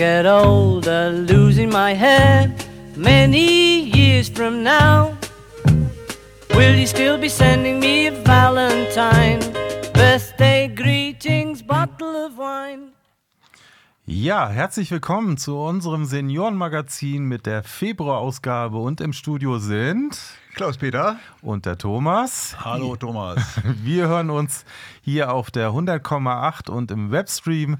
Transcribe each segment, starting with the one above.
get older, losing my hair many years from now. Will you still be sending me a Valentine? Birthday greetings, bottle of wine. Ja, herzlich willkommen zu unserem Seniorenmagazin mit der Februarausgabe und im Studio sind Klaus-Peter und der Thomas. Hallo Thomas. Wir hören uns hier auf der 100,8 und im Webstream.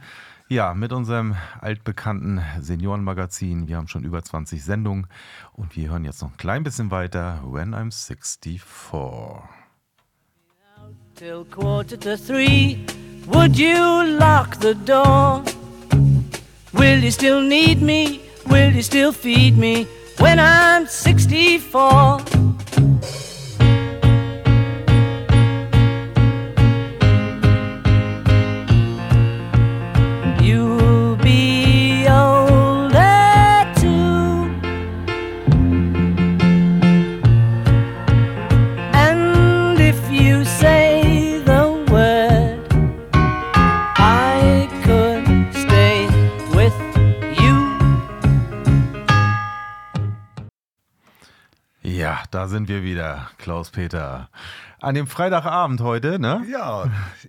Ja, mit unserem altbekannten Seniorenmagazin. Wir haben schon über 20 Sendungen und wir hören jetzt noch ein klein bisschen weiter. When I'm 64. Till quarter to three, would you lock the door? Will you still need me? Will you still feed me when I'm 64? Da sind wir wieder, Klaus-Peter. An dem Freitagabend heute, ne? Ja,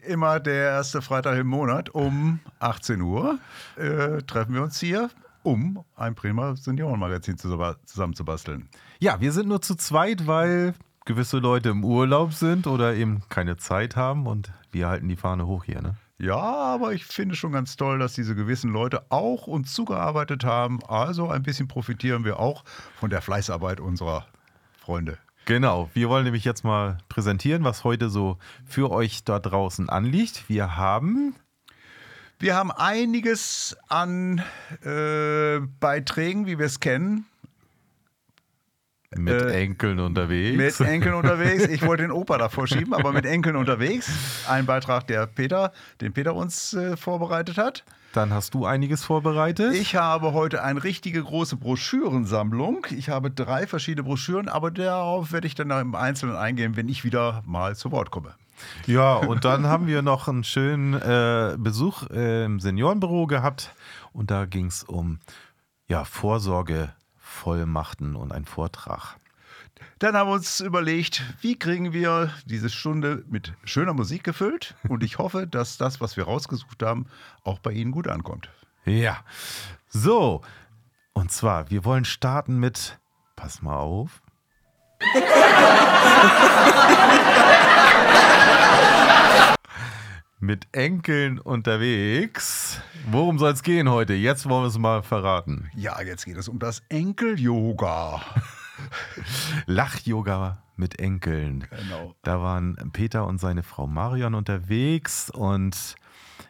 immer der erste Freitag im Monat um 18 Uhr äh, treffen wir uns hier, um ein prima Seniorenmagazin zusammen- zusammenzubasteln. Ja, wir sind nur zu zweit, weil gewisse Leute im Urlaub sind oder eben keine Zeit haben und wir halten die Fahne hoch hier, ne? Ja, aber ich finde schon ganz toll, dass diese gewissen Leute auch uns zugearbeitet haben. Also ein bisschen profitieren wir auch von der Fleißarbeit unserer Freunde. Genau, wir wollen nämlich jetzt mal präsentieren, was heute so für euch da draußen anliegt. Wir haben Wir haben einiges an äh, Beiträgen, wie wir es kennen, mit Äh, Enkeln unterwegs. Mit Enkeln unterwegs. Ich wollte den Opa davor schieben, aber mit Enkeln unterwegs. Ein Beitrag, der Peter, den Peter uns äh, vorbereitet hat. Dann hast du einiges vorbereitet. Ich habe heute eine richtige große Broschürensammlung. Ich habe drei verschiedene Broschüren, aber darauf werde ich dann im Einzelnen eingehen, wenn ich wieder mal zu Wort komme. Ja, und dann haben wir noch einen schönen äh, Besuch im Seniorenbüro gehabt und da ging es um ja, Vorsorgevollmachten und einen Vortrag. Dann haben wir uns überlegt, wie kriegen wir diese Stunde mit schöner Musik gefüllt. Und ich hoffe, dass das, was wir rausgesucht haben, auch bei Ihnen gut ankommt. Ja, so. Und zwar, wir wollen starten mit, pass mal auf. mit Enkeln unterwegs. Worum soll es gehen heute? Jetzt wollen wir es mal verraten. Ja, jetzt geht es um das Enkel-Yoga. Lach-Yoga mit Enkeln. Genau. Da waren Peter und seine Frau Marion unterwegs und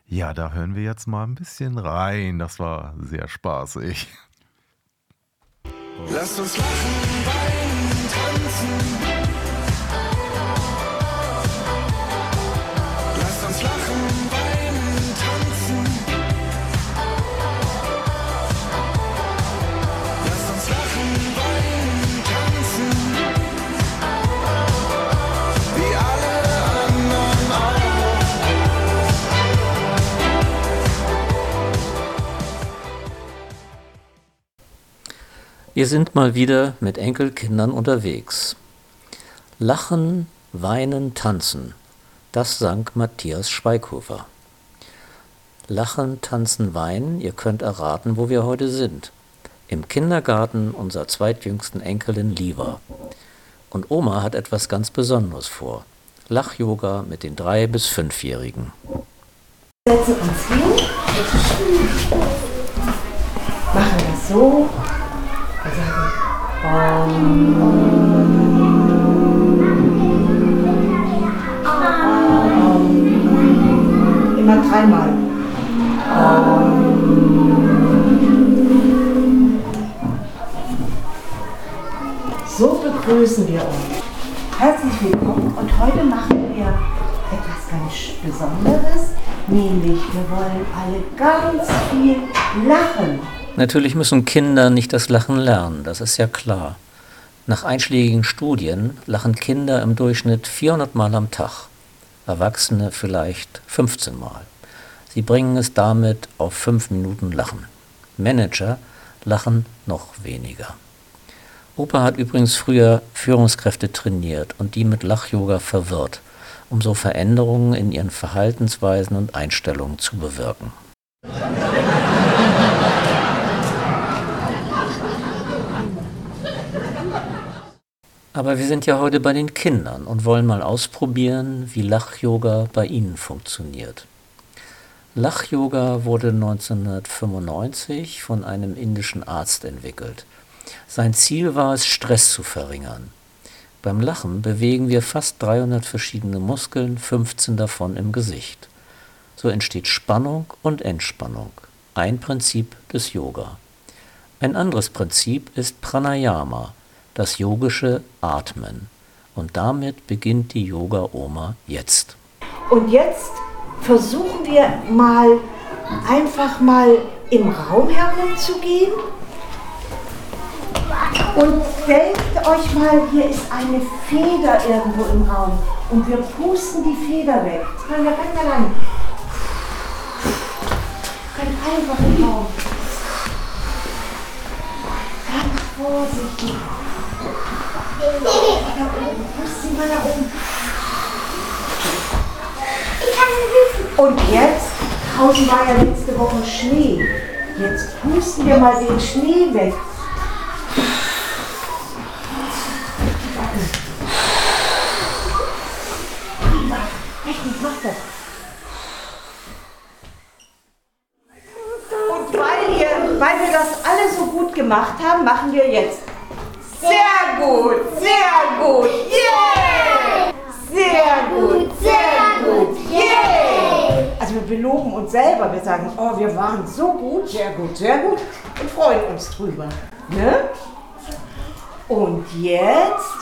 ja, da hören wir jetzt mal ein bisschen rein. Das war sehr spaßig. Lasst uns lachen, weinen, tanzen. Wir sind mal wieder mit Enkelkindern unterwegs. Lachen, weinen, tanzen. Das sang Matthias Schweighofer. Lachen, tanzen, weinen, ihr könnt erraten, wo wir heute sind. Im Kindergarten unserer zweitjüngsten Enkelin Liva. Und Oma hat etwas ganz Besonderes vor. Lach-Yoga mit den drei bis fünfjährigen. setzen uns hin, machen das so. Immer dreimal. So begrüßen wir euch. Herzlich willkommen und heute machen wir etwas ganz Besonderes, nämlich wir wollen alle ganz viel lachen. Natürlich müssen Kinder nicht das Lachen lernen, das ist ja klar. Nach einschlägigen Studien lachen Kinder im Durchschnitt 400 Mal am Tag, Erwachsene vielleicht 15 Mal. Sie bringen es damit auf 5 Minuten Lachen. Manager lachen noch weniger. Opa hat übrigens früher Führungskräfte trainiert und die mit Lach-Yoga verwirrt, um so Veränderungen in ihren Verhaltensweisen und Einstellungen zu bewirken. Aber wir sind ja heute bei den Kindern und wollen mal ausprobieren, wie Lach-Yoga bei ihnen funktioniert. Lach-Yoga wurde 1995 von einem indischen Arzt entwickelt. Sein Ziel war es, Stress zu verringern. Beim Lachen bewegen wir fast 300 verschiedene Muskeln, 15 davon im Gesicht. So entsteht Spannung und Entspannung. Ein Prinzip des Yoga. Ein anderes Prinzip ist Pranayama, das yogische Atmen. Und damit beginnt die Yoga-Oma jetzt. Und jetzt versuchen wir mal einfach mal im Raum herumzugehen. Und denkt euch mal, hier ist eine Feder irgendwo im Raum. Und wir pusten die Feder weg. Das können wir ganz allein. Ganz einfach im Raum. Ganz vorsichtig. Und jetzt, draußen war ja letzte Woche Schnee. Jetzt pusten wir mal den Schnee weg. Richtig, mach das. Und weil, ihr, weil wir das alle so gut gemacht haben, machen wir jetzt. Sehr gut, sehr gut, yeah! Sehr gut, sehr gut, yeah! Also wir beloben uns selber, wir sagen, oh, wir waren so gut, sehr gut, sehr gut und freuen uns drüber. Ne? Und jetzt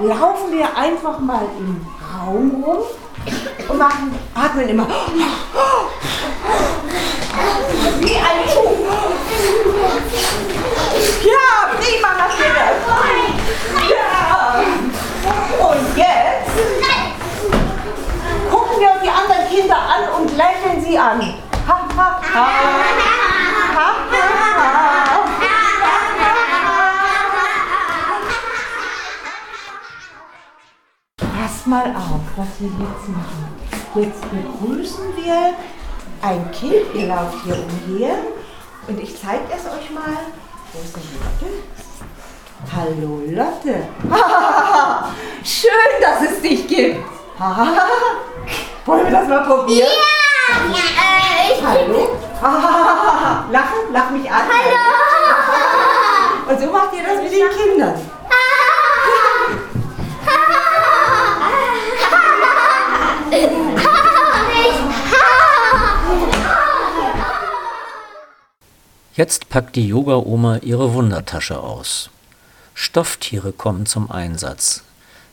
laufen wir einfach mal im Raum rum und machen, atmen immer wie ein Zug. Ja, prima, das. Wir jetzt machen. Jetzt begrüßen wir ein Kind, ihr lauft hier umher und ich zeige es euch mal. Wo ist denn Lotte? Hallo Lotte. Schön, dass es dich gibt. Wollen wir das mal probieren? Hallo. Lachen, lach mich an. Hallo. Und so macht ihr das mit den Kindern. Jetzt packt die Yoga-Oma ihre Wundertasche aus. Stofftiere kommen zum Einsatz.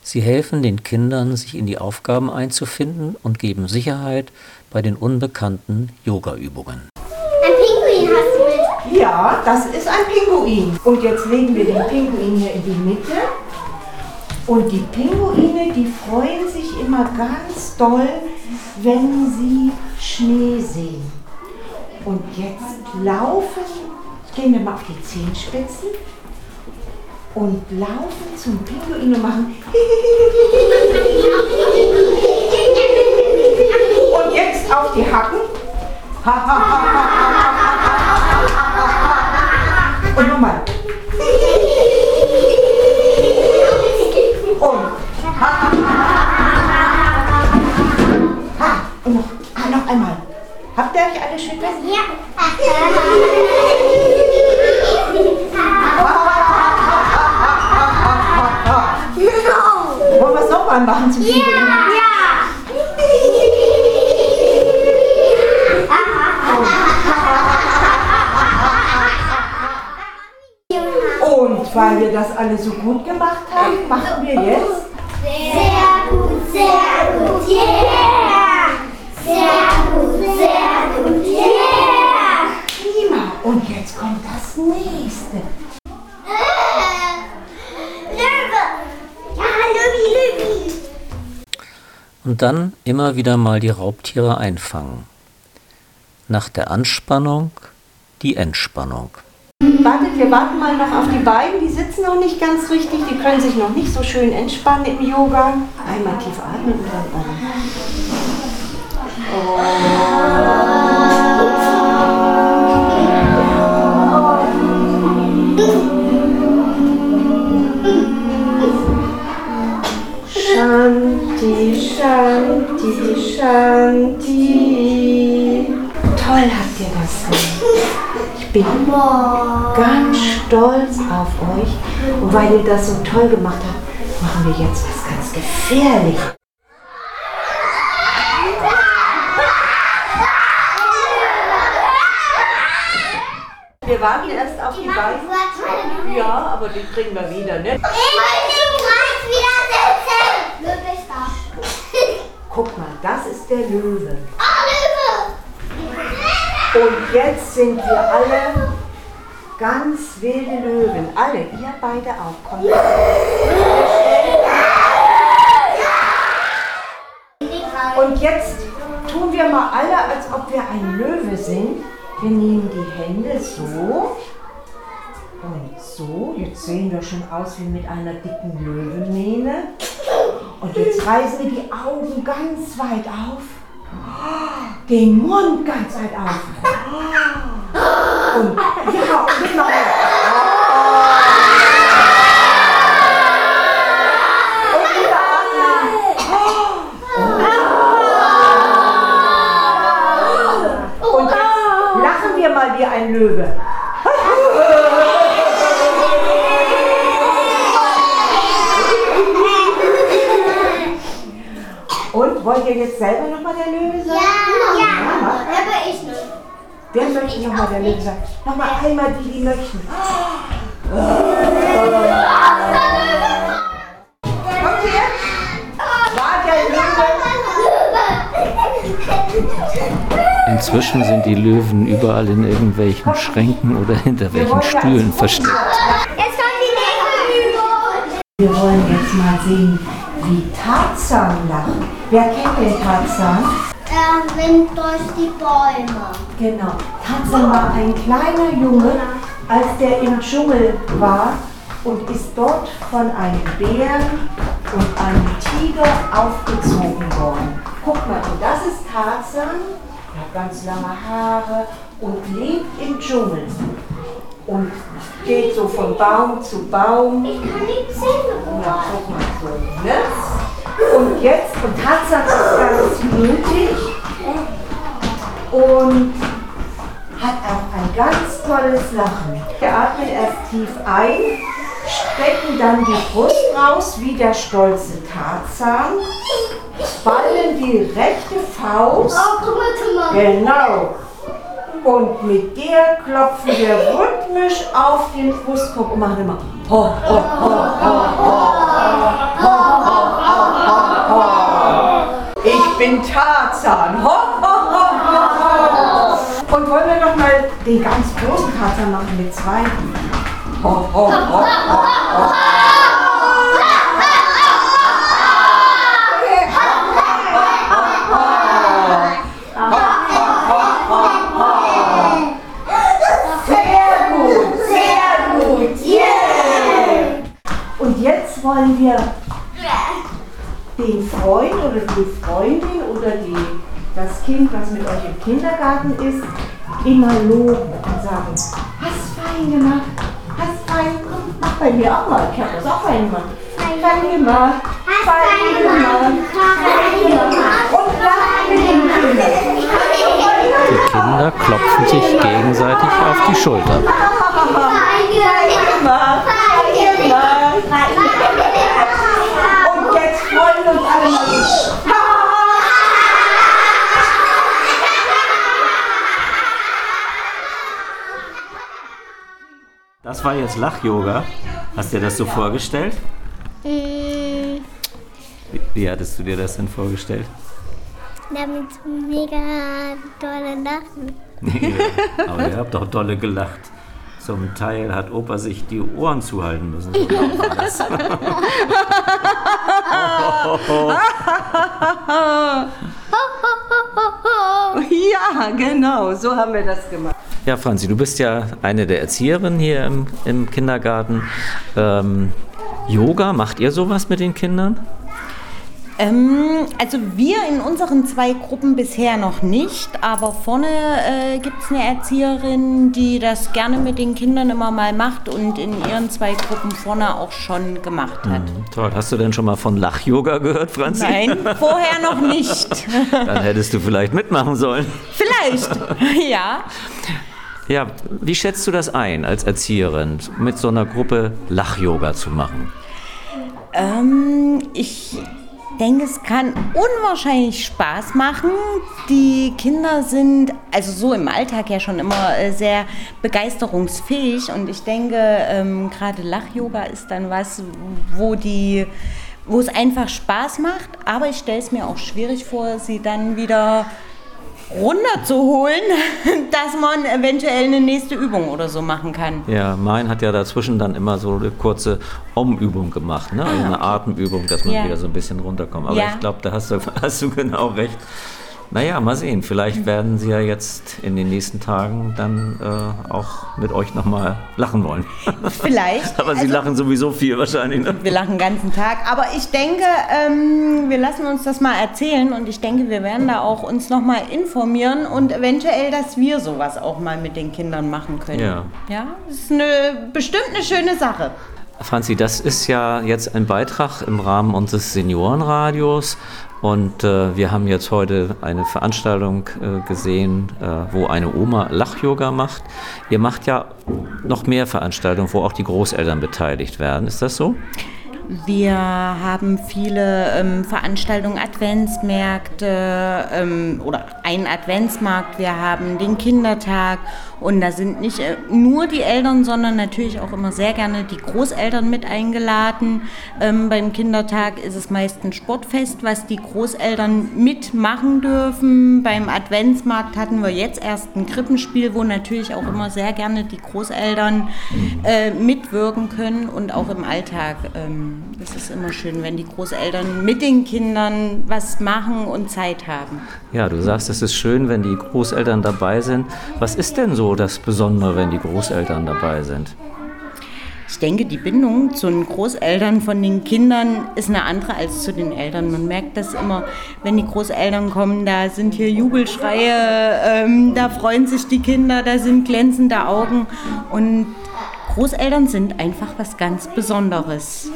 Sie helfen den Kindern, sich in die Aufgaben einzufinden und geben Sicherheit bei den unbekannten Yoga-Übungen. Ein Pinguin hast du mit. Ja, das ist ein Pinguin. Und jetzt legen wir den Pinguin hier in die Mitte. Und die Pinguine, die freuen sich immer ganz doll, wenn sie Schnee sehen. Und jetzt laufen, gehen wir mal auf die Zehenspitzen und laufen zum Pinguin und machen. Und jetzt auf die Hacken. Und nochmal. Habt ihr euch alle schön fest? Wollen wir es nochmal machen zum Pinguin? Und weil wir das alle so gut gemacht haben, machen wir jetzt. Sehr gut, sehr gut, yeah! Sehr gut, sehr gut, yeah! Prima. Und jetzt kommt das nächste. Löwe! Ja, Löwi, Löwi! Und dann immer wieder mal die Raubtiere einfangen. Nach der Anspannung die Entspannung. Wartet, wir warten mal noch auf die beiden. Die sitzen noch nicht ganz richtig. Die können sich noch nicht so schön entspannen im Yoga. Einmal tief atmen und dann um. Shanti, Shanti, Shanti. Toll habt ihr das gemacht. Ich bin ganz stolz auf euch. Und weil ihr das so toll gemacht habt, machen wir jetzt was ganz gefährliches. Wir warten erst auf die beiden. Ja, aber die kriegen wir wieder, ne? Ich will Guck mal, das ist der Löwe. Oh, Löwe. Und jetzt sind wir alle ganz wilde Löwen. Alle, ihr beide auch. Kommt. Und jetzt tun wir mal alle, als ob wir ein Löwe sind. Wir nehmen die Hände so und so. Jetzt sehen wir schon aus wie mit einer dicken Löwenmähne. Und jetzt reißen wir die Augen ganz weit auf. Den Mund ganz weit auf. Und ja, und jetzt noch mehr. Und wollt ihr jetzt selber nochmal der Löwe sein? Ja, ja. Aber ich nicht. Wer möchte nochmal der Löwe sein? Nochmal einmal die, die möchten. Kommt her! War der Löwe? Inzwischen sind die Löwen überall in irgendwelchen Schränken oder hinter welchen Stühlen versteckt. Jetzt kommt die nächste Übung. Wir wollen jetzt mal sehen, wie Tarzan lacht. Wer kennt den Tarzan? Er winkt durch die Bäume. Genau. Tarzan war ein kleiner Junge, als der im Dschungel war und ist dort von einem Bären und einem Tiger aufgezogen worden. Guck mal, und das ist Tarzan. Er hat ganz lange Haare und lebt im Dschungel. Und geht so von Baum zu Baum. Ich kann die Zähne Ja, guck mal so, ne? Und jetzt, und Tarzan ist ganz mutig und hat auch ein ganz tolles Lachen. Wir atmen erst tief ein, strecken dann die Brust raus wie der stolze Tarzan, ballen die rechte Faust. Genau. Und mit der klopfen wir rhythmisch auf den Brustkorb und machen immer ho, ho, ho, ho, ho, ho, ho, ho, ho. Ich bin Tarzan. Ho, ho, ho, ho, ho. Und wollen wir noch mal den ganz großen Tarzan machen mit zwei? Ho, ho, ho, ho, ho. Den Freund oder die Freundin oder die, das Kind, was mit euch im Kindergarten ist, immer loben und sagen, hast fein gemacht, hast fein, komm, mach bei mir auch mal. Ich habe das auch fein gemacht. Fein gemacht, fein gemacht, fein gemacht. Und lacht mit den Kindern. Die Kinder klopfen sich gegenseitig auf die Schulter. Und jetzt freuen wir uns alle mal. Das war jetzt Lach-Yoga. Hast du dir das so vorgestellt? Mm, Wie, wie hattest du dir das denn vorgestellt? Damit mega tolle Lachen. Ja, aber ihr habt doch dolle gelacht. Zum Teil hat Opa sich die Ohren zuhalten müssen. Ja, genau, so haben wir das gemacht. Ja, Franzi, du bist ja eine der Erzieherinnen hier im, im Kindergarten. Ähm, Yoga, macht ihr sowas mit den Kindern? Ähm, also wir in unseren zwei Gruppen bisher noch nicht, aber vorne äh, gibt es eine Erzieherin, die das gerne mit den Kindern immer mal macht und in ihren zwei Gruppen vorne auch schon gemacht hat. Toll. Hast du denn schon mal von Lach-Yoga gehört, Franzi? Nein, vorher noch nicht. Dann hättest du vielleicht mitmachen sollen. Vielleicht, ja. Ja, wie schätzt du das ein, als Erzieherin, mit so einer Gruppe Lach-Yoga zu machen? Ähm, ich denke, es kann unwahrscheinlich Spaß machen. Die Kinder sind also so im Alltag ja schon immer äh, sehr begeisterungsfähig und ich denke, ähm, gerade Lach-Yoga ist dann was, wo die wo es einfach Spaß macht, aber ich stelle es mir auch schwierig vor, sie dann wieder runterzuholen, dass man eventuell eine nächste Übung oder so machen kann. Ja, mein hat ja dazwischen dann immer so eine kurze Om-Übung gemacht, ne? also eine Atemübung, dass man Ja. wieder so ein bisschen runterkommt. Aber Ja. ich glaube, da hast du, hast du genau recht. Naja, mal sehen. Vielleicht werden sie ja jetzt in den nächsten Tagen dann äh, auch mit euch nochmal lachen wollen. Vielleicht. Aber sie Also- lachen sowieso viel wahrscheinlich. Ne? Wir lachen den ganzen Tag. Aber ich denke, ähm, wir lassen uns das mal erzählen und ich denke, wir werden da auch uns nochmal informieren und eventuell, dass wir sowas auch mal mit den Kindern machen können. Ja. Ja, das ist eine, bestimmt eine schöne Sache. Franzi, das ist ja jetzt ein Beitrag im Rahmen unseres Seniorenradios. Und äh, wir haben jetzt heute eine Veranstaltung äh, gesehen, äh, wo eine Oma Lach-Yoga macht. Ihr macht ja noch mehr Veranstaltungen, wo auch die Großeltern beteiligt werden. Ist das so? Wir haben viele ähm, Veranstaltungen, Adventsmärkte ähm, oder einen Adventsmarkt. Wir haben den Kindertag und da sind nicht äh, nur die Eltern, sondern natürlich auch immer sehr gerne die Großeltern mit eingeladen. Ähm, beim Kindertag ist es meist ein Sportfest, was die Großeltern mitmachen dürfen. Beim Adventsmarkt hatten wir jetzt erst ein Krippenspiel, wo natürlich auch immer sehr gerne die Großeltern äh, mitwirken können und auch im Alltag. Ähm, es ist immer schön, wenn die Großeltern mit den Kindern was machen und Zeit haben. Ja, du sagst, es ist schön, wenn die Großeltern dabei sind. Was ist denn so das Besondere, wenn die Großeltern dabei sind? Ich denke, die Bindung zu den Großeltern von den Kindern ist eine andere als zu den Eltern. Man merkt das immer, wenn die Großeltern kommen, da sind hier Jubelschreie, ähm, da freuen sich die Kinder, da sind glänzende Augen. Und Großeltern sind einfach was ganz Besonderes.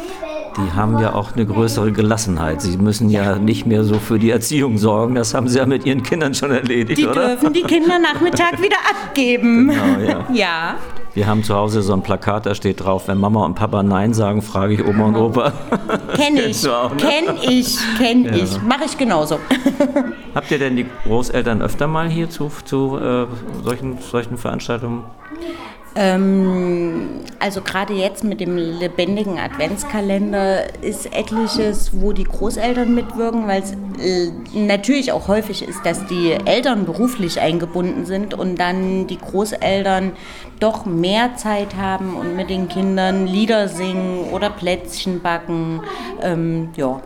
Die haben ja auch eine größere Gelassenheit. Sie müssen ja nicht mehr so für die Erziehung sorgen. Das haben sie ja mit ihren Kindern schon erledigt, Die oder? dürfen die Kinder Nachmittag wieder abgeben. Genau, ja. Ja. Wir haben zu Hause so ein Plakat, da steht drauf, wenn Mama und Papa Nein sagen, frage ich Oma und Opa. Kenne ich, auch, ne? kenn ich, kenn ich. Mache ich genauso. Habt ihr denn die Großeltern öfter mal hier zu, zu äh, solchen, solchen Veranstaltungen? Ähm, also gerade jetzt mit dem lebendigen Adventskalender ist etliches, wo die Großeltern mitwirken, weil es äh, natürlich auch häufig ist, dass die Eltern beruflich eingebunden sind und dann die Großeltern doch mehr Zeit haben und mit den Kindern Lieder singen oder Plätzchen backen. Ähm, ja.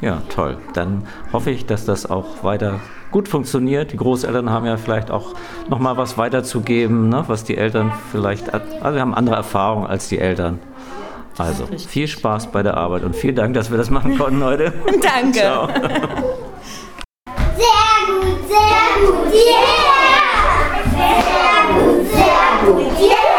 Ja, toll. Dann hoffe ich, dass das auch weiter gut funktioniert. Die Großeltern haben ja vielleicht auch noch mal was weiterzugeben, ne? was die Eltern vielleicht, also wir haben andere Erfahrungen als die Eltern. Also viel Spaß bei der Arbeit und vielen Dank, dass wir das machen konnten heute. Danke. Ciao. Sehr gut, sehr gut, yeah! Sehr gut, sehr gut, yeah!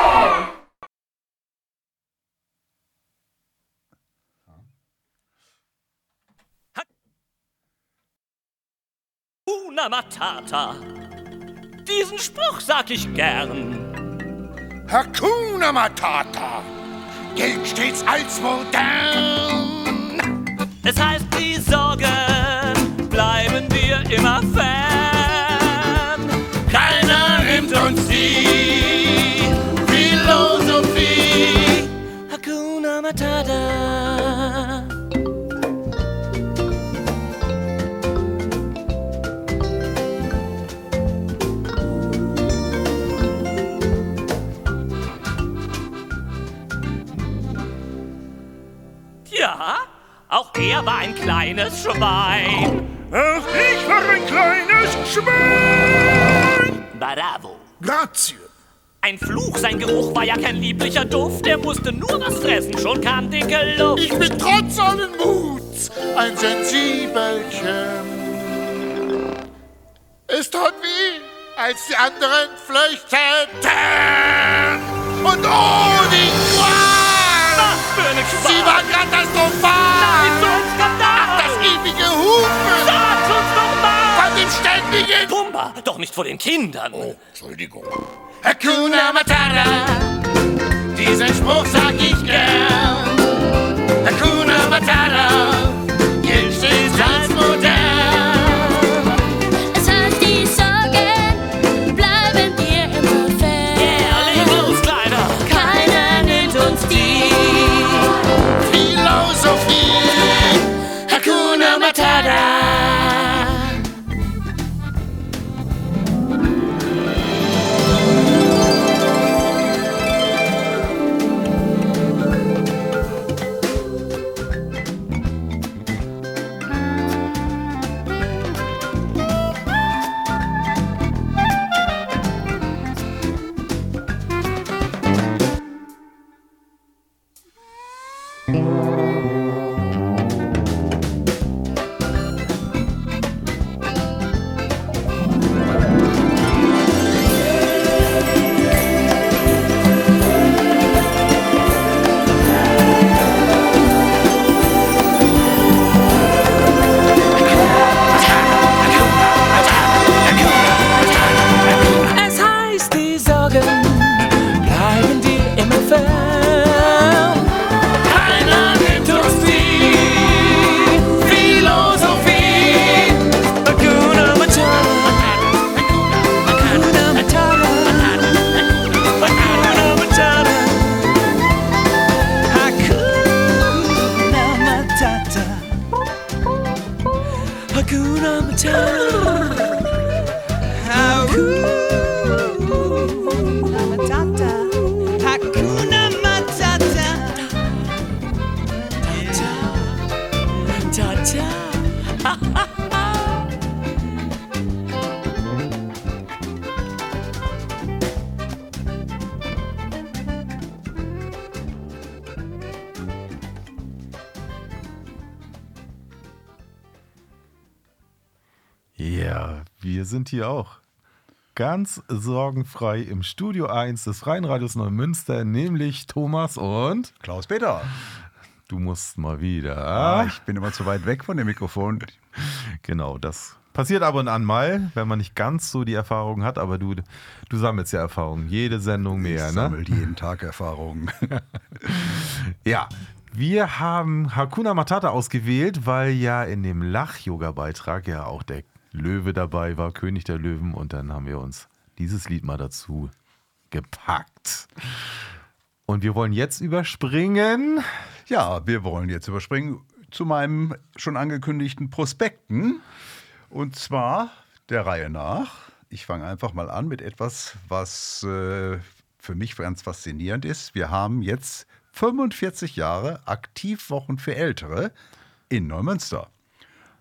Una Matata. Diesen Spruch sag ich gern. Hakuna Matata gilt stets als modern. Es heißt, die Sorgen bleiben wir immer fern. Keiner nimmt uns die auch er war ein kleines Schwein. Auch ich war ein kleines Schwein. Bravo. Grazie. Ein Fluch, sein Geruch war ja kein lieblicher Duft. Er musste nur was fressen, schon kam dicke Luft. Ich bin trotz allen Muts ein Sensibelchen. Es tat weh, als die anderen flüchteten. Und oh, die Qual! Sie war katastrophal! Nein, so ein Skandal! Ach, das ewige Hupen! Sag's uns doch mal! Von dem ständigen... Pumba, doch nicht vor den Kindern. Oh, Entschuldigung. Hakuna Matata, diesen Spruch sag ich gern. Hakuna Matata, Ta. Ja, wir sind hier auch ganz sorgenfrei im Studio 1 des Freien Radios Neumünster, nämlich Thomas und Klaus-Peter. Du musst mal wieder. Ah, ich bin immer zu weit weg von dem Mikrofon. Genau, das passiert ab und an mal, wenn man nicht ganz so die Erfahrung hat, aber du, du sammelst ja Erfahrung, jede Sendung mehr, Ich ne? sammelt jeden Tag Erfahrungen. Ja, wir haben Hakuna Matata ausgewählt, weil ja in dem Lach-Yoga-Beitrag ja auch der Löwe dabei war, König der Löwen, und dann haben wir uns dieses Lied mal dazu gepackt. Und wir wollen jetzt überspringen. Ja, wir wollen jetzt überspringen zu meinem schon angekündigten Prospekten. Und zwar der Reihe nach. Ich fange einfach mal an mit etwas, was äh, für mich ganz faszinierend ist. Wir haben jetzt 45 Jahre Aktivwochen für Ältere in Neumünster.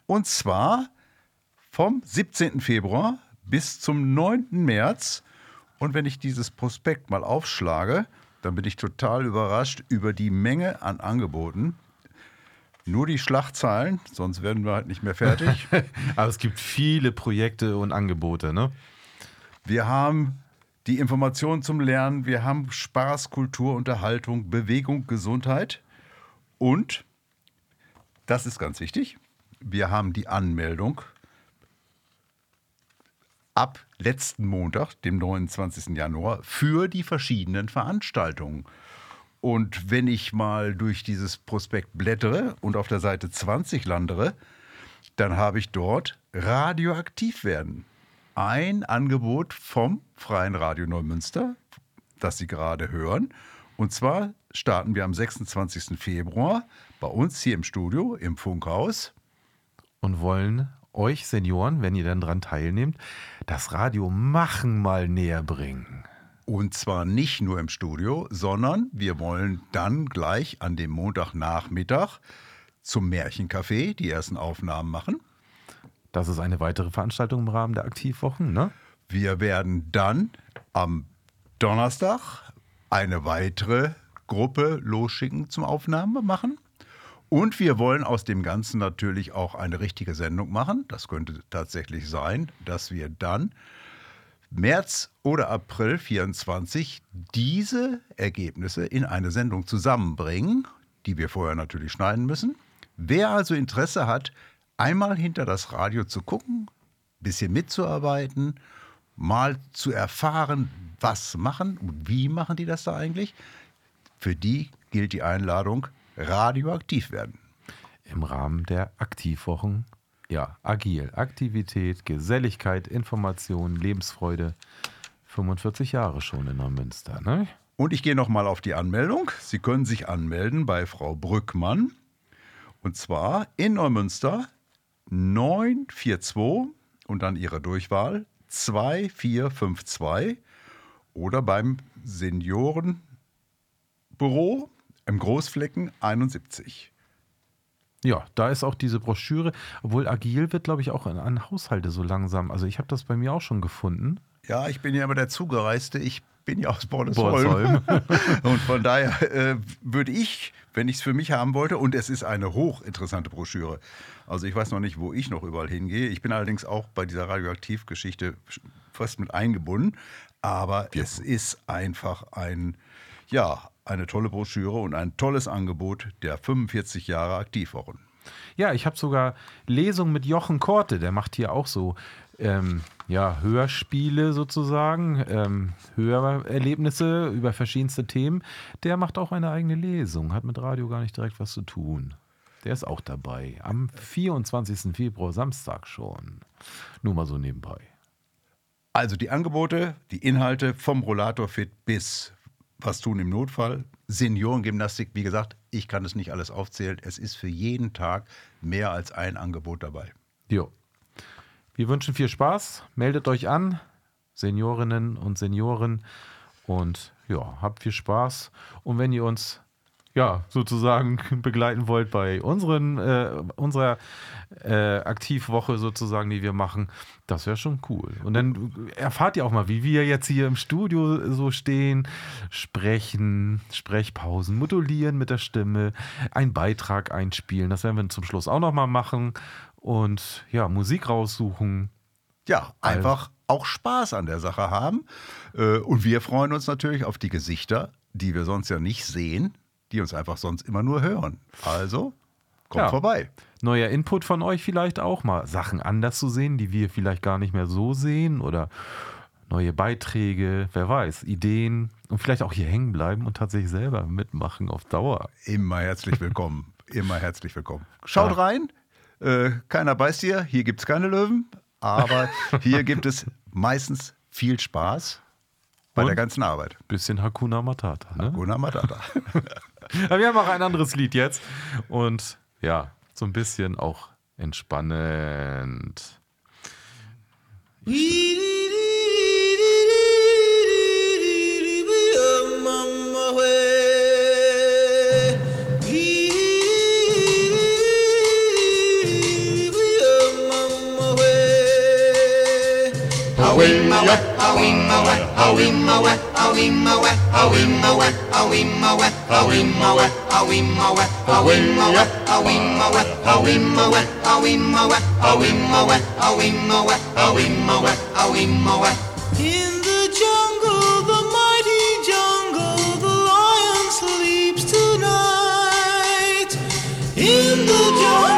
Und zwar vom 17. Februar bis zum 9. März. Und wenn ich dieses Prospekt mal aufschlage, dann bin ich total überrascht über die Menge an Angeboten. Nur die Schlachtzahlen, sonst werden wir halt nicht mehr fertig. Aber es gibt viele Projekte und Angebote, ne? Wir haben die Informationen zum Lernen, wir haben Spaß, Kultur, Unterhaltung, Bewegung, Gesundheit und, das ist ganz wichtig, wir haben die Anmeldung ab letzten Montag, dem 29. Januar, für die verschiedenen Veranstaltungen. Und wenn ich mal durch dieses Prospekt blättere und auf der Seite 20 landere, dann habe ich dort radioaktiv werden. Ein Angebot vom Freien Radio Neumünster, das Sie gerade hören. Und zwar starten wir am 26. Februar bei uns hier im Studio im Funkhaus. Und wollen euch Senioren, wenn ihr dann dran teilnehmt, das Radio machen mal näher bringen. Und zwar nicht nur im Studio, sondern wir wollen dann gleich an dem Montagnachmittag zum Märchencafé die ersten Aufnahmen machen. Das ist eine weitere Veranstaltung im Rahmen der Aktivwochen, ne? Wir werden dann am Donnerstag eine weitere Gruppe losschicken zum Aufnahme machen. Und wir wollen aus dem Ganzen natürlich auch eine richtige Sendung machen. Das könnte tatsächlich sein, dass wir dann März oder April 24 diese Ergebnisse in eine Sendung zusammenbringen, die wir vorher natürlich schneiden müssen. Wer also Interesse hat, einmal hinter das Radio zu gucken, bisschen mitzuarbeiten, mal zu erfahren, was machen und wie machen die das da eigentlich, für die gilt die Einladung radioaktiv werden. Im Rahmen der Aktivwochen. Ja, agil. Aktivität, Geselligkeit, Information, Lebensfreude. 45 Jahre schon in Neumünster, ne? Und ich gehe nochmal auf die Anmeldung. Sie können sich anmelden bei Frau Brückmann. Und zwar in Neumünster 942 und dann Ihre Durchwahl 2452 oder beim Seniorenbüro im Großflecken 71. Ja, da ist auch diese Broschüre, obwohl agil wird, glaube ich, auch an, an Haushalte so langsam. Also ich habe das bei mir auch schon gefunden. Ja, ich bin ja immer der Zugereiste. Ich bin ja aus Bordesholm. Und von daher äh, würde ich, wenn ich es für mich haben wollte, und es ist eine hochinteressante Broschüre. Also ich weiß noch nicht, wo ich noch überall hingehe. Ich bin allerdings auch bei dieser Radioaktivgeschichte fast mit eingebunden. Aber es ist einfach ein, ja, eine tolle Broschüre und ein tolles Angebot der 45 Jahre Aktivwochen. Ja, ich habe sogar Lesungen mit Jochen Korte, der macht hier auch so ähm, ja, Hörspiele sozusagen, ähm, Hörerlebnisse über verschiedenste Themen. Der macht auch eine eigene Lesung, hat mit Radio gar nicht direkt was zu tun. Der ist auch dabei. Am 24. Februar, Samstag schon. Nur mal so nebenbei. Also die Angebote, die Inhalte vom Rollator Fit bis was tun im Notfall. Seniorengymnastik, wie gesagt, ich kann es nicht alles aufzählen. Es ist für jeden Tag mehr als ein Angebot dabei. Jo. Wir wünschen viel Spaß. Meldet euch an, Seniorinnen und Senioren. Und ja, habt viel Spaß. Und wenn ihr uns ja, sozusagen begleiten wollt bei unseren, äh, unserer äh, Aktivwoche sozusagen, die wir machen, das wäre schon cool. Und dann erfahrt ihr auch mal, wie wir jetzt hier im Studio so stehen, sprechen, Sprechpausen, modulieren mit der Stimme, einen Beitrag einspielen. Das werden wir zum Schluss auch nochmal machen. Und ja, Musik raussuchen. Ja, einfach auch Spaß an der Sache haben. Äh, Und wir freuen uns natürlich auf die Gesichter, die wir sonst ja nicht sehen, die uns einfach sonst immer nur hören. Also, kommt Ja. vorbei. Neuer Input von euch vielleicht auch mal. Sachen anders zu sehen, die wir vielleicht gar nicht mehr so sehen oder neue Beiträge, wer weiß, Ideen und vielleicht auch hier hängen bleiben und tatsächlich selber mitmachen auf Dauer. Immer herzlich willkommen. Immer herzlich willkommen. Schaut rein. Äh, keiner beißt hier. Hier gibt es keine Löwen. Aber hier gibt es meistens viel Spaß bei der Und? ganzen Arbeit. Bisschen Hakuna Matata. Ne? Hakuna Matata. Wir haben auch ein anderes Lied jetzt und ja, so ein bisschen auch entspannend. In the jungle, the mighty jungle, the lion sleeps tonight. In the jungle,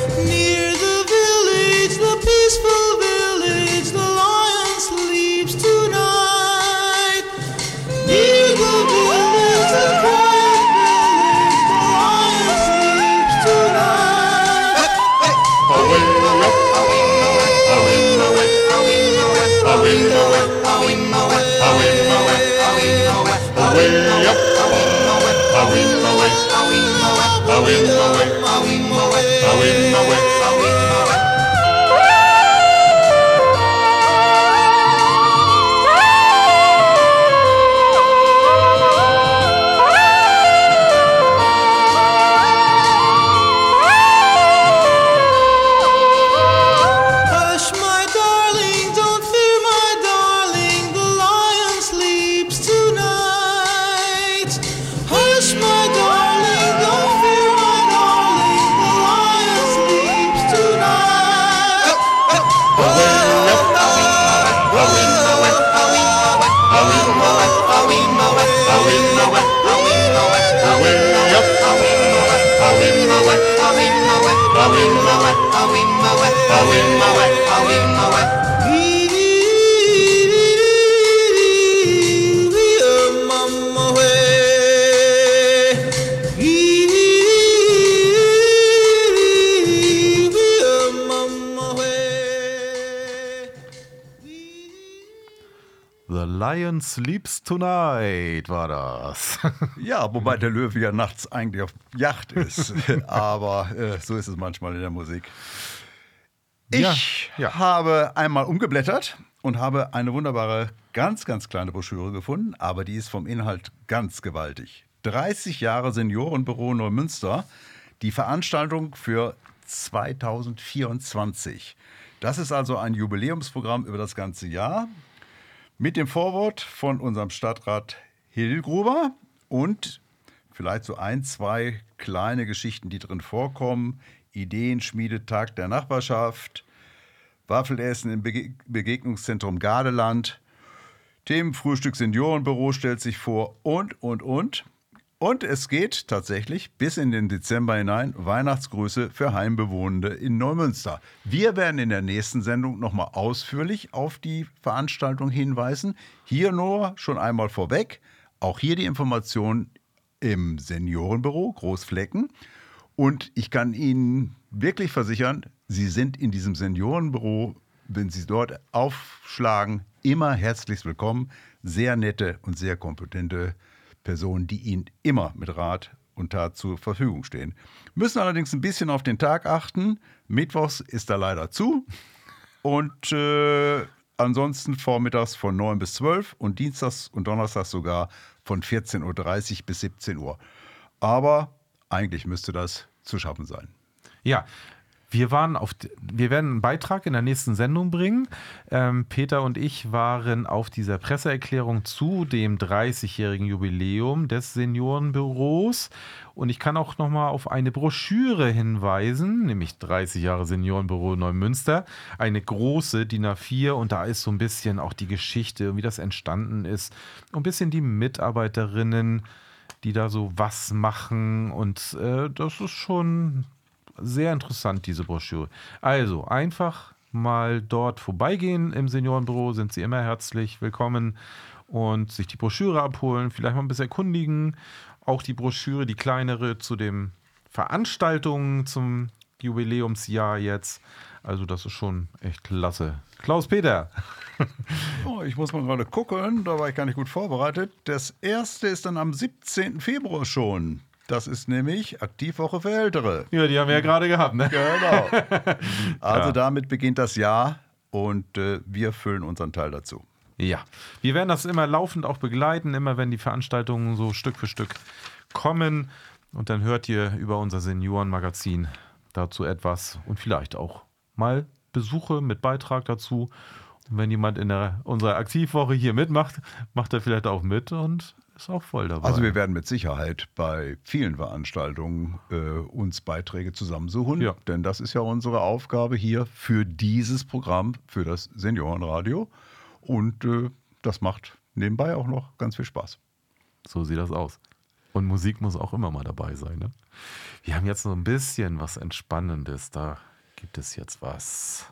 away, up, away, away, away, away, away, away, away. Sleeps Tonight war das. Ja, wobei der Löwe ja nachts eigentlich auf Yacht ist. Aber äh, so ist es manchmal in der Musik. Ich Ja, ja. habe einmal umgeblättert und habe eine wunderbare, ganz, ganz kleine Broschüre gefunden, aber die ist vom Inhalt ganz gewaltig. 30 Jahre Seniorenbüro Neumünster, die Veranstaltung für 2024. Das ist also ein Jubiläumsprogramm über das ganze Jahr mit dem Vorwort von unserem Stadtrat Hillgruber und vielleicht so ein, zwei kleine Geschichten, die drin vorkommen. Ideenschmiedetag der Nachbarschaft, Waffelessen im Bege Begegnungszentrum Gardeland, Themenfrühstück Seniorenbüro stellt sich vor und, und, und. Und es geht tatsächlich bis in den Dezember hinein Weihnachtsgrüße für Heimbewohnende in Neumünster. Wir werden in der nächsten Sendung nochmal ausführlich auf die Veranstaltung hinweisen. Hier nur schon einmal vorweg, auch hier die Information im Seniorenbüro Großflecken. Und ich kann Ihnen wirklich versichern, Sie sind in diesem Seniorenbüro, wenn Sie dort aufschlagen, immer herzlich willkommen. Sehr nette und sehr kompetente Personen, die Ihnen immer mit Rat und Tat zur Verfügung stehen. Müssen allerdings ein bisschen auf den Tag achten. Mittwochs ist da leider zu. Und äh, ansonsten vormittags von 9 bis 12 und dienstags und donnerstags sogar von 14.30 Uhr bis 17 Uhr. Aber eigentlich müsste das zu schaffen sein. Ja, wir waren auf, wir werden einen Beitrag in der nächsten Sendung bringen. Ähm, Peter und ich waren auf dieser Presseerklärung zu dem 30-jährigen Jubiläum des Seniorenbüros. Und ich kann auch nochmal auf eine Broschüre hinweisen, nämlich 30 Jahre Seniorenbüro Neumünster. Eine große DIN A4 und da ist so ein bisschen auch die Geschichte, wie das entstanden ist. Und ein bisschen die Mitarbeiterinnen, die da so was machen. Und äh, das ist schon sehr interessant, diese Broschüre. Also einfach mal dort vorbeigehen im Seniorenbüro, sind Sie immer herzlich willkommen und sich die Broschüre abholen, vielleicht mal ein bisschen erkundigen. Auch die Broschüre, die kleinere zu den Veranstaltungen zum Jubiläumsjahr jetzt. Also das ist schon echt klasse. Klaus-Peter. Oh, ich muss mal gerade gucken, da war ich gar nicht gut vorbereitet. Das erste ist dann am 17. Februar schon. Das ist nämlich Aktivwoche für Ältere. Ja, die haben wir ja gerade gehabt, ne? Genau. Also Ja. damit beginnt das Jahr und äh, wir füllen unseren Teil dazu. Ja, wir werden das immer laufend auch begleiten, immer wenn die Veranstaltungen so Stück für Stück kommen. Und dann hört ihr über unser Seniorenmagazin dazu etwas und vielleicht auch mal Besuche mit Beitrag dazu. Und wenn jemand in der, unserer Aktivwoche hier mitmacht, macht er vielleicht auch mit und ist auch voll dabei. Also wir werden mit Sicherheit bei vielen Veranstaltungen äh, uns Beiträge zusammensuchen, Ja. denn das ist ja unsere Aufgabe hier für dieses Programm, für das Seniorenradio. Und äh, das macht nebenbei auch noch ganz viel Spaß. So sieht das aus. Und Musik muss auch immer mal dabei sein. Ne? Wir haben jetzt so ein bisschen was Entspannendes. Da gibt es jetzt was.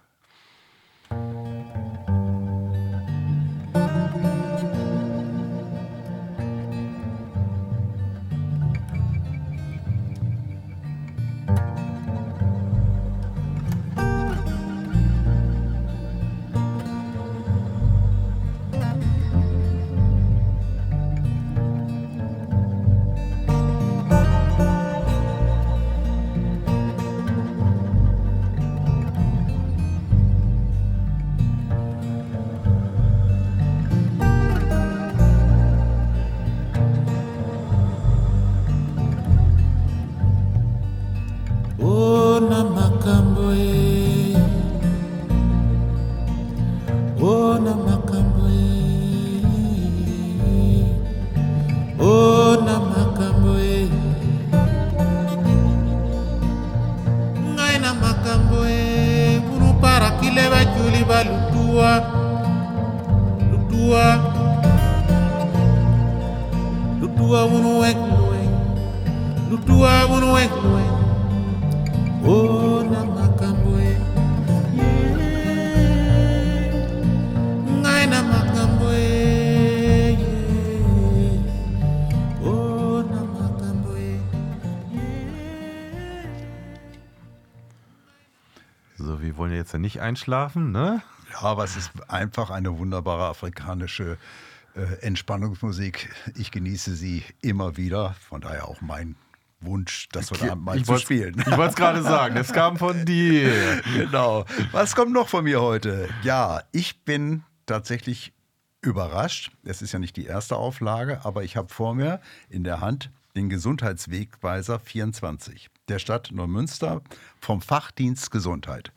na makambo ekuruparakile bajuli balutuwa lutuwa lutuwa bunuwekunuwe lutuwa bunuwekunuwe oh. Wollen jetzt ja nicht einschlafen, ne? Ja, aber es ist einfach eine wunderbare afrikanische äh, Entspannungsmusik. Ich genieße sie immer wieder. Von daher auch mein Wunsch, das heute Abend mal zu spielen. Ich wollte es gerade sagen, es kam von dir. genau. Was kommt noch von mir heute? Ja, ich bin tatsächlich überrascht. Es ist ja nicht die erste Auflage, aber ich habe vor mir in der Hand den Gesundheitswegweiser 24 der Stadt Neumünster vom Fachdienst Gesundheit.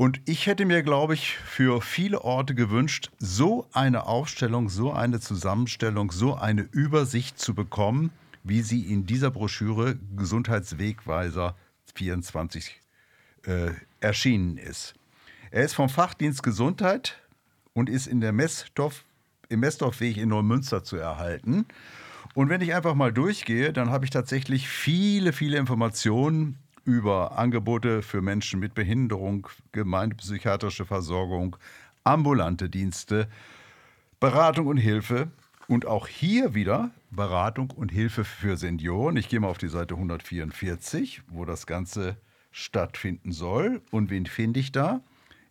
Und ich hätte mir, glaube ich, für viele Orte gewünscht, so eine Aufstellung, so eine Zusammenstellung, so eine Übersicht zu bekommen, wie sie in dieser Broschüre Gesundheitswegweiser 24 äh, erschienen ist. Er ist vom Fachdienst Gesundheit und ist in der Messdorf, im Messdorfweg in Neumünster zu erhalten. Und wenn ich einfach mal durchgehe, dann habe ich tatsächlich viele, viele Informationen über Angebote für Menschen mit Behinderung, gemeindepsychiatrische Versorgung, ambulante Dienste, Beratung und Hilfe und auch hier wieder Beratung und Hilfe für Senioren. Ich gehe mal auf die Seite 144, wo das Ganze stattfinden soll. Und wen finde ich da?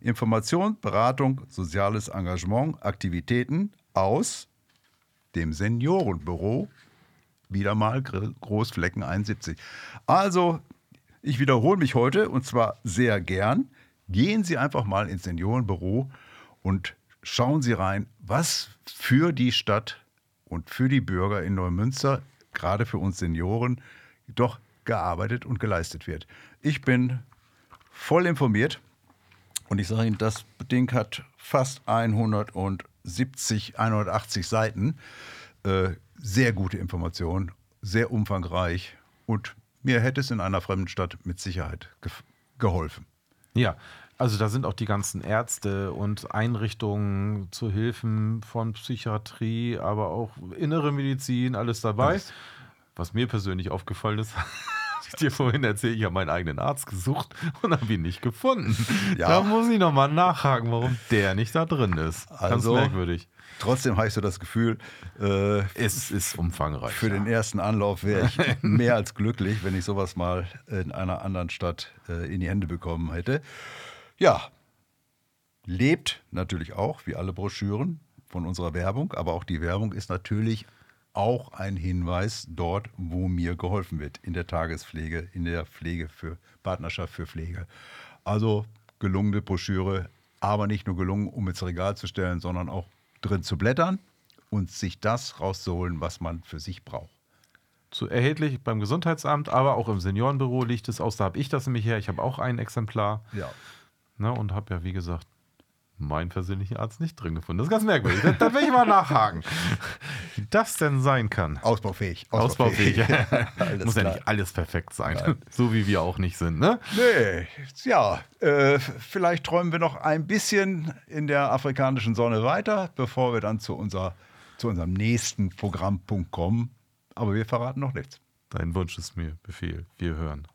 Information, Beratung, soziales Engagement, Aktivitäten aus dem Seniorenbüro. Wieder mal Gr- Großflecken 71. Also, ich wiederhole mich heute und zwar sehr gern. Gehen Sie einfach mal ins Seniorenbüro und schauen Sie rein, was für die Stadt und für die Bürger in Neumünster, gerade für uns Senioren, doch gearbeitet und geleistet wird. Ich bin voll informiert und ich sage Ihnen, das Ding hat fast 170, 180 Seiten. Äh, sehr gute Informationen, sehr umfangreich und mir hätte es in einer fremden Stadt mit Sicherheit ge geholfen. Ja, also da sind auch die ganzen Ärzte und Einrichtungen zu Hilfen von Psychiatrie, aber auch innere Medizin, alles dabei. Alles. Was mir persönlich aufgefallen ist, ich dir vorhin erzählt, ich habe meinen eigenen Arzt gesucht und habe ihn nicht gefunden. Ja. Da muss ich nochmal nachhaken, warum der nicht da drin ist. Ganz Also, merkwürdig. Trotzdem habe ich so das Gefühl, äh, Es ist umfangreich. für den ersten Anlauf wäre ich mehr als glücklich, wenn ich sowas mal in einer anderen Stadt äh, in die Hände bekommen hätte. Ja, lebt natürlich auch, wie alle Broschüren, von unserer Werbung, aber auch die Werbung ist natürlich auch ein Hinweis dort, wo mir geholfen wird, in der Tagespflege, in der Pflege für Partnerschaft für Pflege. Also gelungene Broschüre, aber nicht nur gelungen, um ins Regal zu stellen, sondern auch drin zu blättern und sich das rauszuholen, was man für sich braucht. zu erhältlich beim Gesundheitsamt, aber auch im Seniorenbüro liegt es aus. Da habe ich das nämlich her. Ich habe auch ein Exemplar. Ja. Ne, und habe ja, wie gesagt, meinen persönlichen Arzt nicht drin gefunden. Das ist ganz merkwürdig. Da, da will ich mal nachhaken, das denn sein kann. Ausbaufähig. Ausbaufähig. Muss ja klar. nicht alles perfekt sein. So wie wir auch nicht sind. Ne? Nee, ja, äh, vielleicht träumen wir noch ein bisschen in der afrikanischen Sonne weiter, bevor wir dann zu, unser, zu unserem nächsten Programmpunkt kommen. Aber wir verraten noch nichts. Dein Wunsch ist mir Befehl. Wir hören.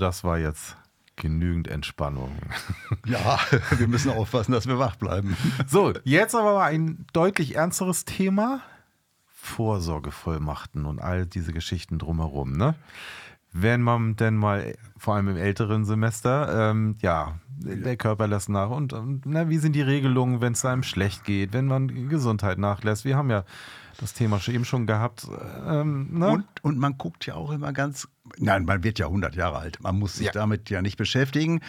Das war jetzt genügend Entspannung. Ja, wir müssen aufpassen, dass wir wach bleiben. So, jetzt aber mal ein deutlich ernsteres Thema. Vorsorgevollmachten und all diese Geschichten drumherum. Ne? Wenn man denn mal, vor allem im älteren Semester, ähm, ja, der Körper lässt nach und, na, wie sind die Regelungen, wenn es einem schlecht geht, wenn man Gesundheit nachlässt? Wir haben ja das Thema schon eben schon gehabt. Ähm, ne? Und, und man guckt ja auch immer ganz Nein, man wird ja 100 Jahre alt. Man muss sich Ja. damit ja nicht beschäftigen.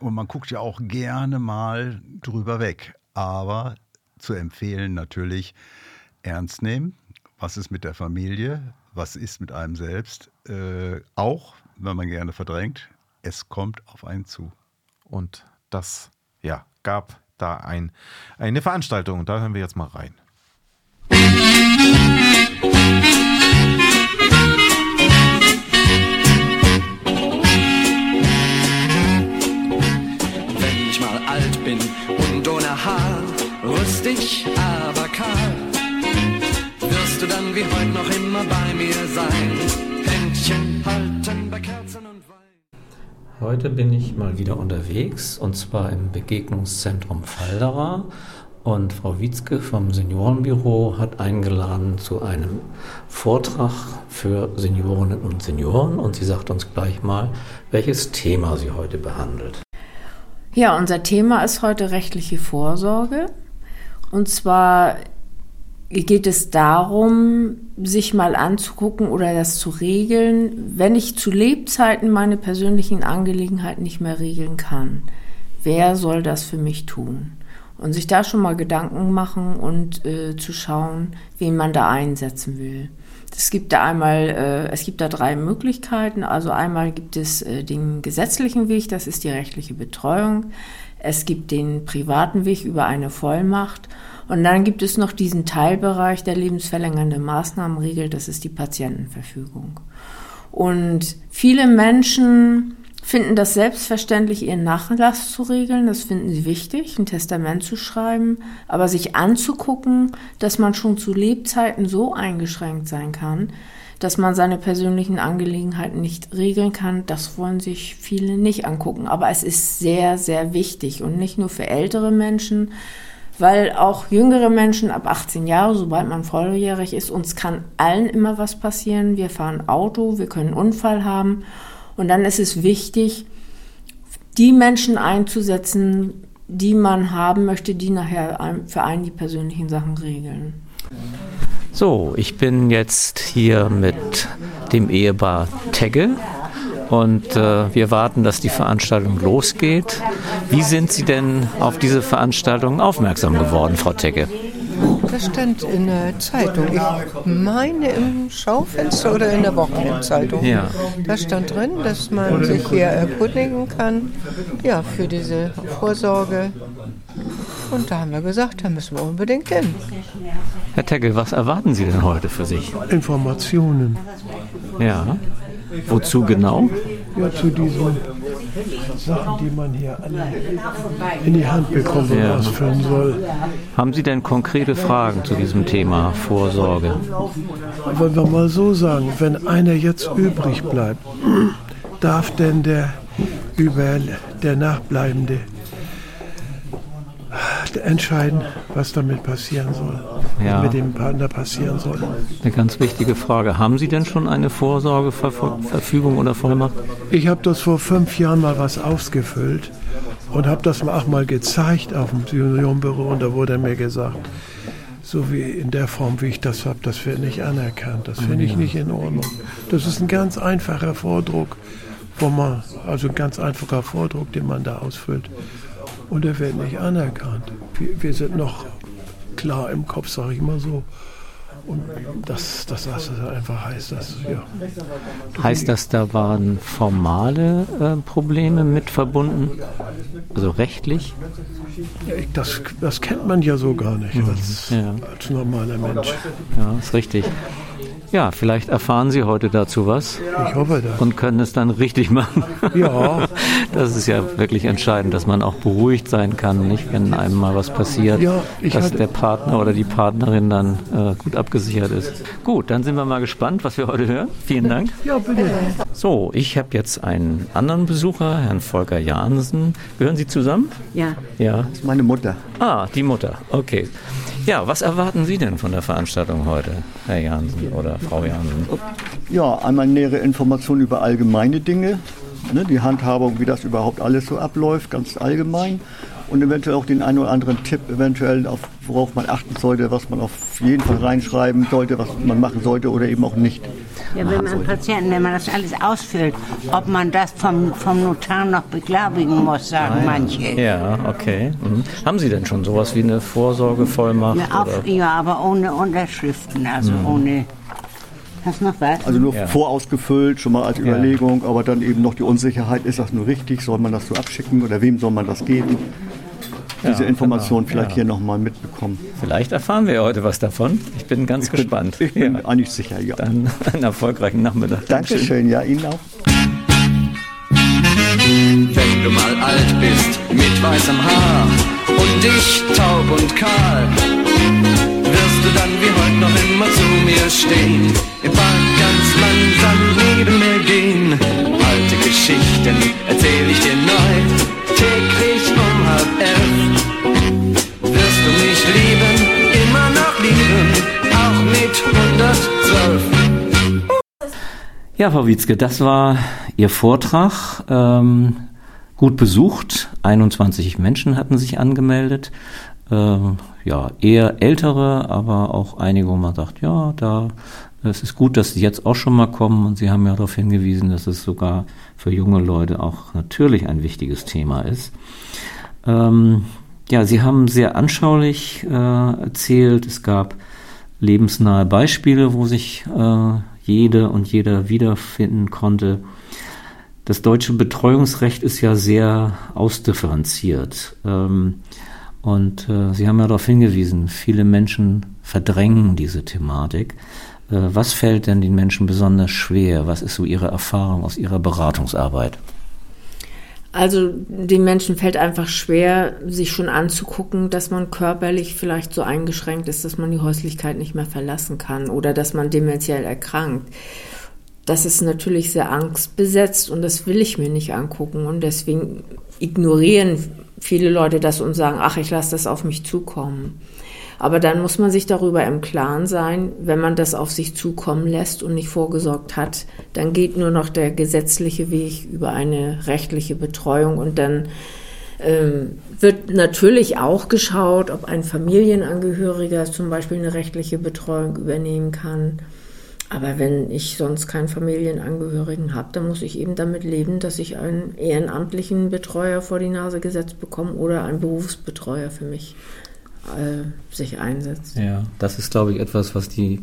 Und man guckt ja auch gerne mal drüber weg. Aber zu empfehlen natürlich ernst nehmen. Was ist mit der Familie? Was ist mit einem selbst? Äh, auch, wenn man gerne verdrängt, es kommt auf einen zu. Und das, ja, gab da ein, eine Veranstaltung. Und da hören wir jetzt mal rein. Mal wieder unterwegs und zwar im Begegnungszentrum Falderer. Und Frau Wietzke vom Seniorenbüro hat eingeladen zu einem Vortrag für Seniorinnen und Senioren. Und sie sagt uns gleich mal, welches Thema sie heute behandelt. Ja, unser Thema ist heute rechtliche Vorsorge. Und zwar geht es darum, sich mal anzugucken oder das zu regeln, wenn ich zu Lebzeiten meine persönlichen Angelegenheiten nicht mehr regeln kann. Wer soll das für mich tun? Und sich da schon mal Gedanken machen und äh, zu schauen, wen man da einsetzen will. Es gibt da einmal, äh, es gibt da drei Möglichkeiten. Also einmal gibt es äh, den gesetzlichen Weg, das ist die rechtliche Betreuung. Es gibt den privaten Weg über eine Vollmacht. Und dann gibt es noch diesen Teilbereich, der lebensverlängernde Maßnahmen regelt, das ist die Patientenverfügung. Und viele Menschen finden das selbstverständlich, ihren Nachlass zu regeln. Das finden sie wichtig, ein Testament zu schreiben. Aber sich anzugucken, dass man schon zu Lebzeiten so eingeschränkt sein kann, dass man seine persönlichen Angelegenheiten nicht regeln kann, das wollen sich viele nicht angucken. Aber es ist sehr, sehr wichtig und nicht nur für ältere Menschen, weil auch jüngere Menschen ab 18 Jahre, sobald man volljährig ist, uns kann allen immer was passieren. Wir fahren Auto, wir können einen Unfall haben. Und dann ist es wichtig, die Menschen einzusetzen, die man haben möchte, die nachher für einen die persönlichen Sachen regeln. So, ich bin jetzt hier mit dem Ehepaar Tegge und äh, wir warten, dass die Veranstaltung losgeht. Wie sind Sie denn auf diese Veranstaltung aufmerksam geworden, Frau Tegge? Das stand in der Zeitung. Ich meine im Schaufenster oder in der Wochenendzeitung. Ja. Da stand drin, dass man sich hier erkundigen kann, ja, für diese Vorsorge. Und da haben wir gesagt, da müssen wir unbedingt hin. Herr Tegge, was erwarten Sie denn heute für sich? Informationen. Ja. Wozu genau? Ja, zu diesen Sachen, die man hier alle in die Hand bekommt und Ja. ausfüllen soll. Haben Sie denn konkrete Fragen zu diesem Thema Vorsorge? Wollen wir mal so sagen, wenn einer jetzt übrig bleibt, darf denn der über der Nachbleibende entscheiden, was damit passieren soll, Ja. mit dem Partner passieren soll. Eine ganz wichtige Frage. Haben Sie denn schon eine Vorsorgeverfügung oder Vollmacht? Ich habe das vor fünf Jahren mal was ausgefüllt und habe das auch mal gezeigt auf dem Seniorenbüro und da wurde mir gesagt, so wie in der Form, wie ich das habe, das wird nicht anerkannt. Das finde ich nicht in Ordnung. Das ist ein ganz einfacher Vordruck, wo man, also ein ganz einfacher Vordruck, den man da ausfüllt. Und der wird nicht anerkannt. Wir, wir sind noch klar im Kopf, sage ich mal so. Und das, das, das einfach heißt, das, ja. Heißt das, da waren formale äh, Probleme mit verbunden? Also rechtlich? Ich- Das, das kennt man ja so gar nicht als, Ja. als normaler Mensch. Ja, ist richtig. Ja, vielleicht erfahren Sie heute dazu was. Ich hoffe das. Und können es dann richtig machen. Ja. Das ist ja wirklich entscheidend, dass man auch beruhigt sein kann, nicht, wenn einem mal was passiert, Ja, ich dass hatte- der Partner oder die Partnerin dann äh, gut abgesichert ist. Gut, dann sind wir mal gespannt, was wir heute hören. Vielen Dank. Ja, bitte. So, ich habe jetzt einen anderen Besucher, Herrn Volker Jansen. Gehören Sie zusammen? Ja. Ja. Das ist meine Mutter. Ah, die Mutter. Okay. Ja, was erwarten Sie denn von der Veranstaltung heute, Herr Jansen oder Frau Jansen? Ja, einmal nähere Informationen über allgemeine Dinge, ne, die Handhabung, wie das überhaupt alles so abläuft, ganz allgemein. Und eventuell auch den einen oder anderen Tipp, eventuell, auf, worauf man achten sollte, was man auf jeden Fall reinschreiben sollte, was man machen sollte oder eben auch nicht. Ja, wenn man. Patienten, wenn man das alles ausfüllt, ob man das vom, vom Notar noch beglaubigen muss, sagen manche. Ja, okay. Mhm. Haben Sie denn schon sowas wie eine Vorsorgevollmacht? Ja, auf, oder? ja, aber ohne Unterschriften, also Mhm. ohne. Hast du noch was? Also nur Ja. vorausgefüllt, schon mal als Ja. Überlegung, aber dann eben noch die Unsicherheit, ist das nur richtig, soll man das so abschicken oder wem soll man das geben? Diese Ja, Information genau, vielleicht ja. hier nochmal mitbekommen. Vielleicht erfahren wir ja heute was davon. Ich bin ganz gespannt. Ich bin eigentlich sicher, ja. Dann einen erfolgreichen Nachmittag. Dankeschön, ja, Ihnen auch. Wenn du mal alt bist, mit weißem Haar und ich taub und kahl, wirst du dann wie heute noch immer zu mir stehen, im Park ganz langsam neben mir gehen. Alte Geschichten erzähl ich dir neu, täglich um halb elf. Wirst du mich lieben, immer noch lieben, auch mit 112. Ja, Frau Wietzke, das war Ihr Vortrag. Ähm, gut besucht. 21 Menschen hatten sich angemeldet. Ähm, ja, eher ältere, aber auch einige, wo man sagt, ja, da, es ist gut, dass Sie jetzt auch schon mal kommen. Und Sie haben ja darauf hingewiesen, dass es sogar für junge Leute auch natürlich ein wichtiges Thema ist. Ähm, ja, Sie haben sehr anschaulich äh, erzählt. Es gab lebensnahe Beispiele, wo sich äh, jede und jeder wiederfinden konnte. Das deutsche Betreuungsrecht ist ja sehr ausdifferenziert. Ähm, und äh, Sie haben ja darauf hingewiesen, viele Menschen verdrängen diese Thematik. Äh, was fällt denn den Menschen besonders schwer? Was ist so Ihre Erfahrung aus Ihrer Beratungsarbeit? Also den Menschen fällt einfach schwer, sich schon anzugucken, dass man körperlich vielleicht so eingeschränkt ist, dass man die Häuslichkeit nicht mehr verlassen kann oder dass man dementiell erkrankt. Das ist natürlich sehr angstbesetzt und das will ich mir nicht angucken. Und deswegen ignorieren viele Leute das und sagen, ach, ich lasse das auf mich zukommen. Aber dann muss man sich darüber im Klaren sein, wenn man das auf sich zukommen lässt und nicht vorgesorgt hat, dann geht nur noch der gesetzliche Weg über eine rechtliche Betreuung und dann ähm, wird natürlich auch geschaut, ob ein Familienangehöriger zum Beispiel eine rechtliche Betreuung übernehmen kann. Aber wenn ich sonst keinen Familienangehörigen habe, dann muss ich eben damit leben, dass ich einen ehrenamtlichen Betreuer vor die Nase gesetzt bekomme oder einen Berufsbetreuer für mich äh, sich einsetzt. Ja, das ist, glaube ich, etwas, was die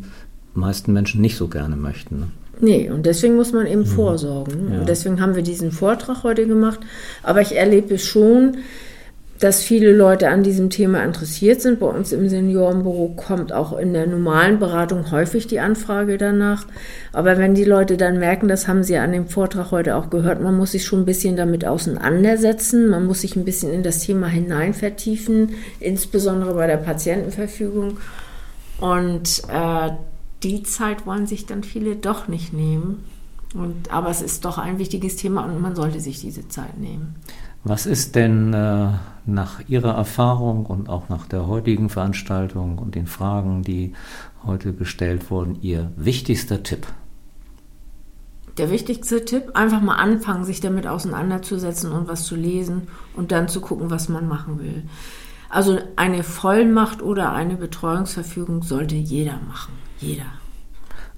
meisten Menschen nicht so gerne möchten. Ne? Nee, und deswegen muss man eben vorsorgen. Ja. Und deswegen haben wir diesen Vortrag heute gemacht. Aber ich erlebe schon, dass viele Leute an diesem Thema interessiert sind. Bei uns im Seniorenbüro kommt auch in der normalen Beratung häufig die Anfrage danach. Aber wenn die Leute dann merken, das haben sie an dem Vortrag heute auch gehört, man muss sich schon ein bisschen damit auseinandersetzen, man muss sich ein bisschen in das Thema hinein vertiefen, insbesondere bei der Patientenverfügung. Und äh, die Zeit wollen sich dann viele doch nicht nehmen. Und, aber es ist doch ein wichtiges Thema und man sollte sich diese Zeit nehmen. Was ist denn äh, nach Ihrer Erfahrung und auch nach der heutigen Veranstaltung und den Fragen, die heute gestellt wurden, Ihr wichtigster Tipp? Der wichtigste Tipp, einfach mal anfangen, sich damit auseinanderzusetzen und was zu lesen und dann zu gucken, was man machen will. Also eine Vollmacht oder eine Betreuungsverfügung sollte jeder machen. Jeder.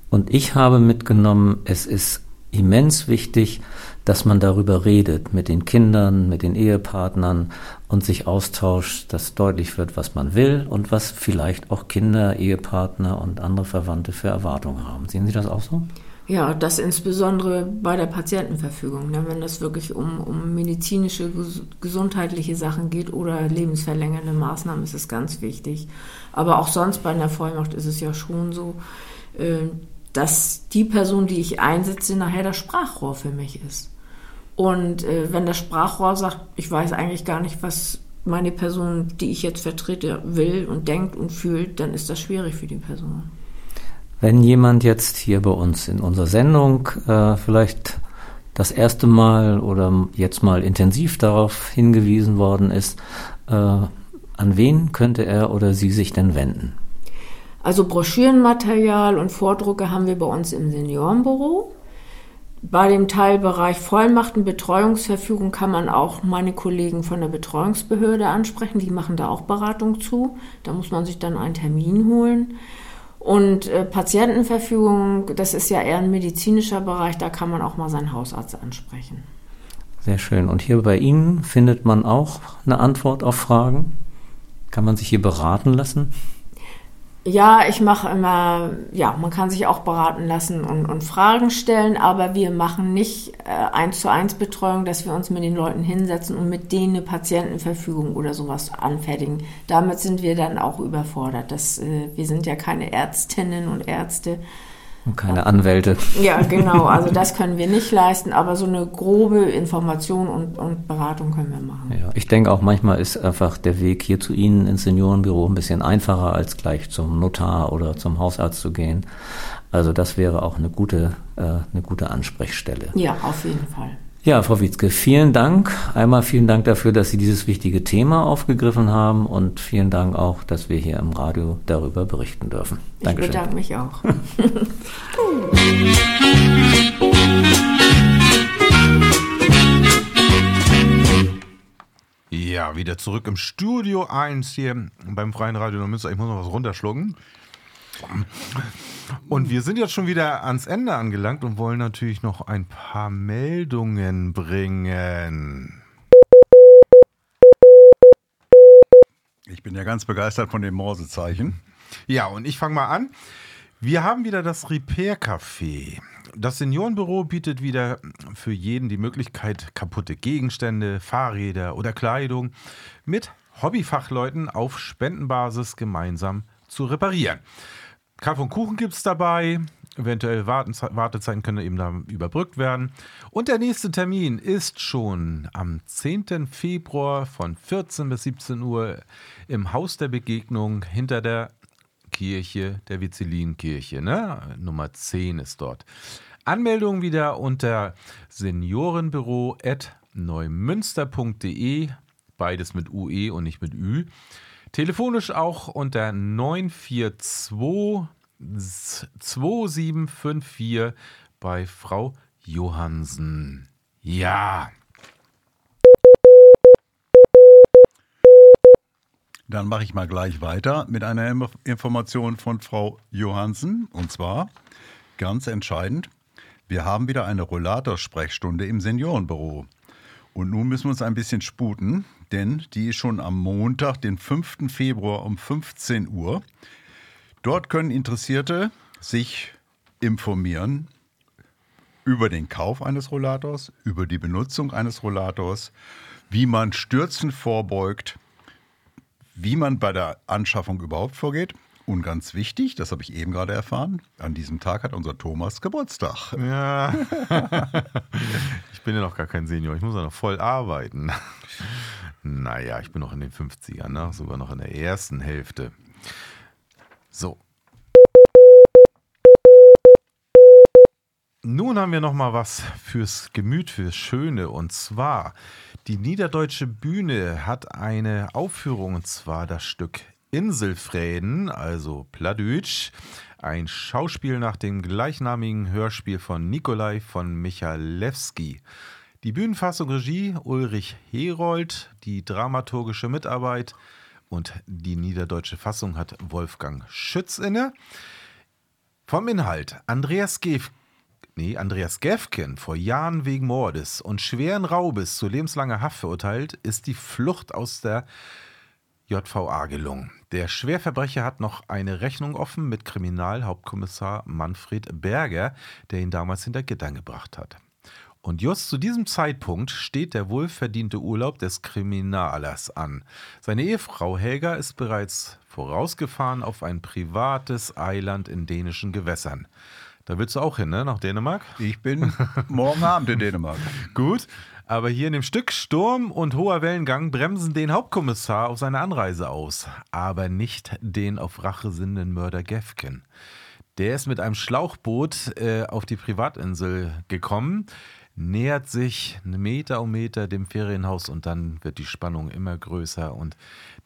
Und ich habe mitgenommen, es ist immens wichtig, dass man darüber redet mit den Kindern, mit den Ehepartnern und sich austauscht, dass deutlich wird, was man will und was vielleicht auch Kinder, Ehepartner und andere Verwandte für Erwartungen haben. Sehen Sie das auch so? Ja, das insbesondere bei der Patientenverfügung. Ne? Wenn es wirklich um, um medizinische, ges gesundheitliche Sachen geht oder lebensverlängernde Maßnahmen, ist es ganz wichtig. Aber auch sonst bei einer Vollmacht ist es ja schon so, äh, dass die Person, die ich einsetze, nachher das Sprachrohr für mich ist. Und äh, wenn das Sprachrohr sagt, ich weiß eigentlich gar nicht, was meine Person, die ich jetzt vertrete, will und denkt und fühlt, dann ist das schwierig für die Person. Wenn jemand jetzt hier bei uns in unserer Sendung äh, vielleicht das erste Mal oder jetzt mal intensiv darauf hingewiesen worden ist, äh, an wen könnte er oder sie sich denn wenden? Also Broschürenmaterial und Vordrucke haben wir bei uns im Seniorenbüro. Bei dem Teilbereich Vollmachten, Betreuungsverfügung kann man auch meine Kollegen von der Betreuungsbehörde ansprechen. Die machen da auch Beratung zu. Da muss man sich dann einen Termin holen. Und äh, Patientenverfügung, das ist ja eher ein medizinischer Bereich, da kann man auch mal seinen Hausarzt ansprechen. Sehr schön. Und hier bei Ihnen findet man auch eine Antwort auf Fragen? Kann man sich hier beraten lassen? Ja, ich mache immer, ja, man kann sich auch beraten lassen und, und Fragen stellen, aber wir machen nicht äh, eins zu eins Betreuung, dass wir uns mit den Leuten hinsetzen und mit denen eine Patientenverfügung oder sowas anfertigen. Damit sind wir dann auch überfordert. Das, äh, wir sind ja keine Ärztinnen und Ärzte. Und keine Anwälte. Ja, genau. Also das können wir nicht leisten, aber so eine grobe Information und, und Beratung können wir machen. Ja, ich denke auch manchmal ist einfach der Weg hier zu Ihnen ins Seniorenbüro ein bisschen einfacher, als gleich zum Notar oder zum Hausarzt zu gehen. Also das wäre auch eine gute, äh, eine gute Ansprechstelle. Ja, auf jeden Fall. Ja, Frau Wietzke, vielen Dank. Einmal vielen Dank dafür, dass Sie dieses wichtige Thema aufgegriffen haben und vielen Dank auch, dass wir hier im Radio darüber berichten dürfen. Dankeschön. Ich bedanke mich auch. Ja, wieder zurück im Studio 1 hier beim Freien Radio Münster. Ich muss noch was runterschlucken. Und wir sind jetzt schon wieder ans Ende angelangt und wollen natürlich noch ein paar Meldungen bringen. Ich bin ja ganz begeistert von dem Morsezeichen. Ja, und ich fange mal an. Wir haben wieder das Repair Café. Das Seniorenbüro bietet wieder für jeden die Möglichkeit, kaputte Gegenstände, Fahrräder oder Kleidung mit Hobbyfachleuten auf Spendenbasis gemeinsam zu reparieren. Kaffee und Kuchen gibt es dabei. Eventuell Wartezeiten können eben da überbrückt werden. Und der nächste Termin ist schon am 10. Februar von 14 bis 17 Uhr im Haus der Begegnung hinter der Kirche, der Vizelinkirche. Ne? Nummer 10 ist dort. Anmeldung wieder unter seniorenbüro.neumünster.de. Beides mit UE und nicht mit Ü. Telefonisch auch unter 942 2754 bei Frau Johansen. Ja. Dann mache ich mal gleich weiter mit einer Information von Frau Johansen. Und zwar ganz entscheidend, wir haben wieder eine Rollator-Sprechstunde im Seniorenbüro. Und nun müssen wir uns ein bisschen sputen, denn die ist schon am Montag, den 5. Februar um 15 Uhr. Dort können Interessierte sich informieren über den Kauf eines Rollators, über die Benutzung eines Rollators, wie man Stürzen vorbeugt, wie man bei der Anschaffung überhaupt vorgeht. Und ganz wichtig, das habe ich eben gerade erfahren, an diesem Tag hat unser Thomas Geburtstag. Ja. ich bin ja noch gar kein Senior. Ich muss ja noch voll arbeiten. Naja, ich bin noch in den 50ern, ne? sogar noch in der ersten Hälfte. So. Nun haben wir noch mal was fürs Gemüt, fürs Schöne. Und zwar, die Niederdeutsche Bühne hat eine Aufführung, und zwar das Stück Inselfräden, also Pladütsch. Ein Schauspiel nach dem gleichnamigen Hörspiel von Nikolai von Michalewski. Die Bühnenfassung Regie Ulrich Herold, die dramaturgische Mitarbeit und die niederdeutsche Fassung hat Wolfgang Schütz inne. Vom Inhalt Andreas Gef nee, Andreas Gefken, vor Jahren wegen Mordes und schweren Raubes zu lebenslanger Haft verurteilt, ist die Flucht aus der JVA gelungen. Der Schwerverbrecher hat noch eine Rechnung offen mit Kriminalhauptkommissar Manfred Berger, der ihn damals hinter Gittern gebracht hat. Und just zu diesem Zeitpunkt steht der wohlverdiente Urlaub des Kriminalers an. Seine Ehefrau Helga ist bereits vorausgefahren auf ein privates Eiland in dänischen Gewässern. Da willst du auch hin, ne? Nach Dänemark? Ich bin morgen Abend in Dänemark. Gut. Aber hier in dem Stück Sturm und hoher Wellengang bremsen den Hauptkommissar auf seine Anreise aus. Aber nicht den auf Rache sinnenden Mörder Gefken. Der ist mit einem Schlauchboot äh, auf die Privatinsel gekommen, nähert sich Meter um Meter dem Ferienhaus und dann wird die Spannung immer größer und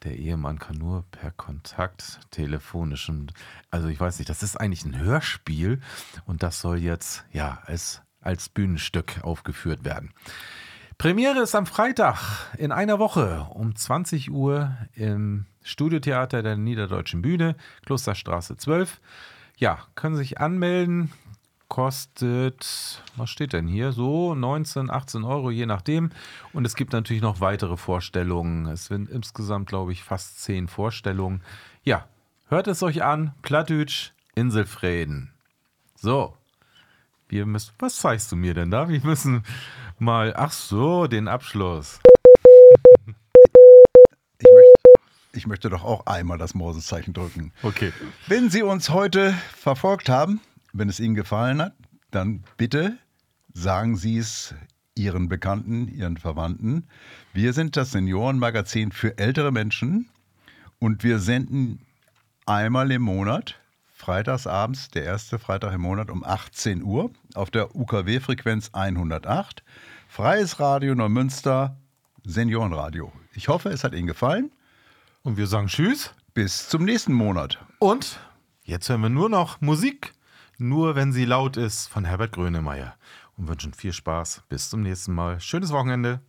der Ehemann kann nur per Kontakt telefonisch und also ich weiß nicht, das ist eigentlich ein Hörspiel und das soll jetzt ja als, als Bühnenstück aufgeführt werden. Premiere ist am Freitag in einer Woche um 20 Uhr im Studiotheater der Niederdeutschen Bühne, Klosterstraße 12. Ja, können sich anmelden. Kostet, was steht denn hier? So 19, 18 Euro, je nachdem. Und es gibt natürlich noch weitere Vorstellungen. Es sind insgesamt, glaube ich, fast zehn Vorstellungen. Ja, hört es euch an. Plattdütsch, Inselfrieden. So, wir müssen, was zeigst du mir denn da? Wir müssen mal, ach so, den Abschluss. Ich möchte, ich möchte doch auch einmal das Morsezeichen drücken. Okay. Wenn Sie uns heute verfolgt haben, wenn es Ihnen gefallen hat, dann bitte sagen Sie es Ihren Bekannten, Ihren Verwandten. Wir sind das Seniorenmagazin für ältere Menschen und wir senden einmal im Monat, freitagsabends, der erste Freitag im Monat um 18 Uhr auf der UKW-Frequenz 108. Freies Radio Neumünster, Seniorenradio. Ich hoffe, es hat Ihnen gefallen. Und wir sagen Tschüss. Bis zum nächsten Monat. Und jetzt hören wir nur noch Musik, nur wenn sie laut ist, von Herbert Grönemeyer. Und wünschen viel Spaß. Bis zum nächsten Mal. Schönes Wochenende.